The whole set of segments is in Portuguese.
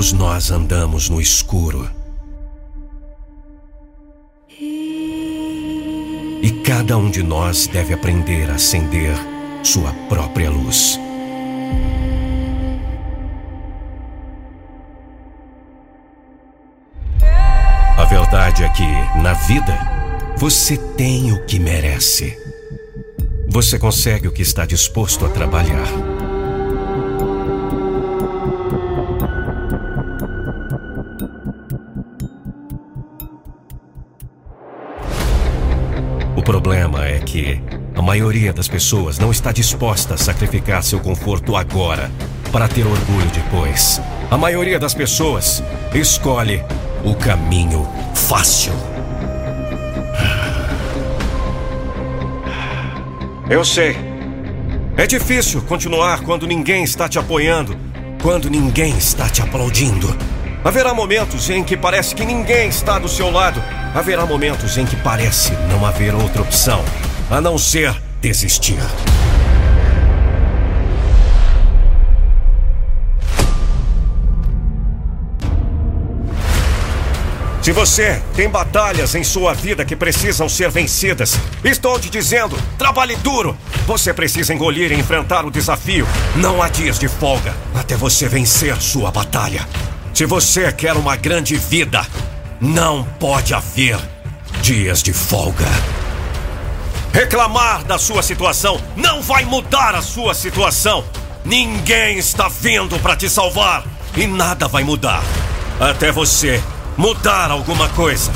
Todos nós andamos no escuro. E cada um de nós deve aprender a acender sua própria luz. A verdade é que, na vida, você tem o que merece. Você consegue o que está disposto a trabalhar. Que a maioria das pessoas não está disposta a sacrificar seu conforto agora para ter orgulho depois. A maioria das pessoas escolhe o caminho fácil. Eu sei. É difícil continuar quando ninguém está te apoiando, quando ninguém está te aplaudindo. Haverá momentos em que parece que ninguém está do seu lado. Haverá momentos em que parece não haver outra opção a não ser desistir. Se você tem batalhas em sua vida que precisam ser vencidas, estou te dizendo, trabalhe duro. Você precisa engolir e enfrentar o desafio. Não há dias de folga até você vencer sua batalha. Se você quer uma grande vida, não pode haver dias de folga. Reclamar da sua situação não vai mudar a sua situação. Ninguém está vindo para te salvar e nada vai mudar até você mudar alguma coisa.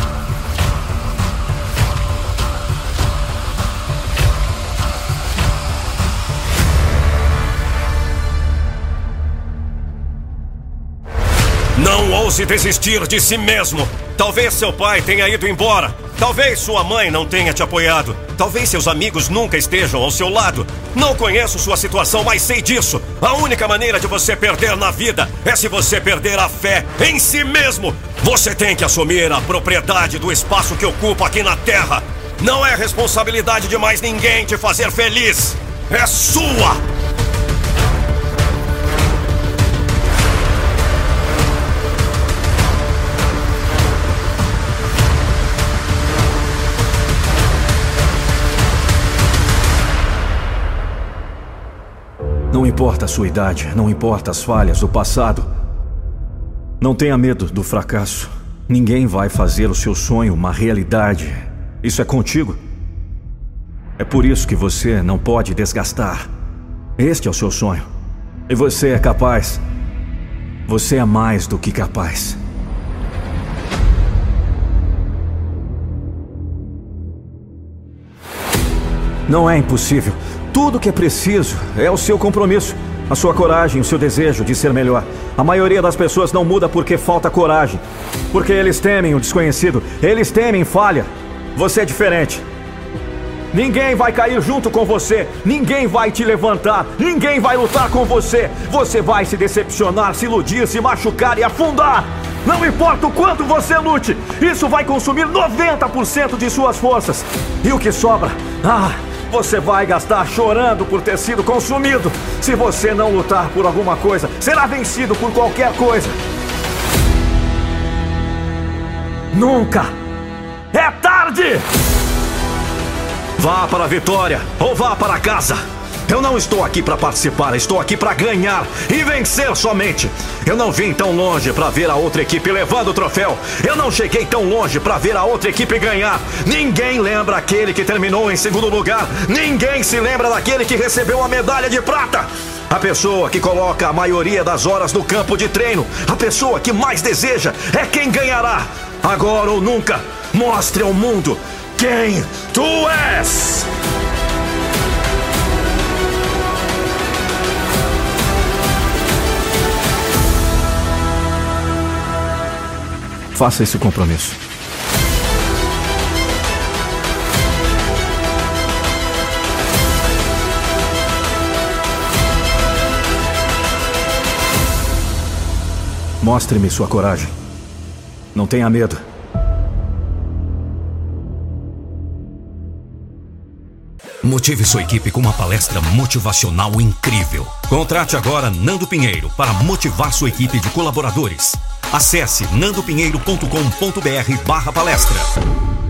Não ouse desistir de si mesmo. Talvez seu pai tenha ido embora. Talvez sua mãe não tenha te apoiado. Talvez seus amigos nunca estejam ao seu lado. Não conheço sua situação, mas sei disso. A única maneira de você perder na vida é se você perder a fé em si mesmo. Você tem que assumir a propriedade do espaço que ocupa aqui na Terra. Não é responsabilidade de mais ninguém te fazer feliz. É sua! Não importa a sua idade, não importa as falhas, o passado. Não tenha medo do fracasso. Ninguém vai fazer o seu sonho uma realidade. Isso é contigo. É por isso que você não pode desgastar. Este é o seu sonho. E você é capaz. Você é mais do que capaz. Não é impossível. Tudo que é preciso é o seu compromisso, a sua coragem, o seu desejo de ser melhor. A maioria das pessoas não muda porque falta coragem, porque eles temem o desconhecido, eles temem falha. Você é diferente. Ninguém vai cair junto com você, ninguém vai te levantar, ninguém vai lutar com você. Você vai se decepcionar, se iludir, se machucar e afundar. Não importa o quanto você lute, isso vai consumir 90% de suas forças. E o que sobra? Ah, você vai gastar chorando por ter sido consumido. Se você não lutar por alguma coisa, será vencido por qualquer coisa. Nunca é tarde! Vá para a vitória ou vá para casa. Eu não estou aqui para participar, estou aqui para ganhar e vencer somente. Eu não vim tão longe para ver a outra equipe levando o troféu. Eu não cheguei tão longe para ver a outra equipe ganhar. Ninguém lembra aquele que terminou em segundo lugar. Ninguém se lembra daquele que recebeu a medalha de prata. A pessoa que coloca a maioria das horas no campo de treino, a pessoa que mais deseja, é quem ganhará. Agora ou nunca, mostre ao mundo quem tu és. Faça esse compromisso. Mostre-me sua coragem. Não tenha medo. Motive sua equipe com uma palestra motivacional incrível. Contrate agora Nando Pinheiro para motivar sua equipe de colaboradores. Acesse nandopinheiro.com.br/palestra.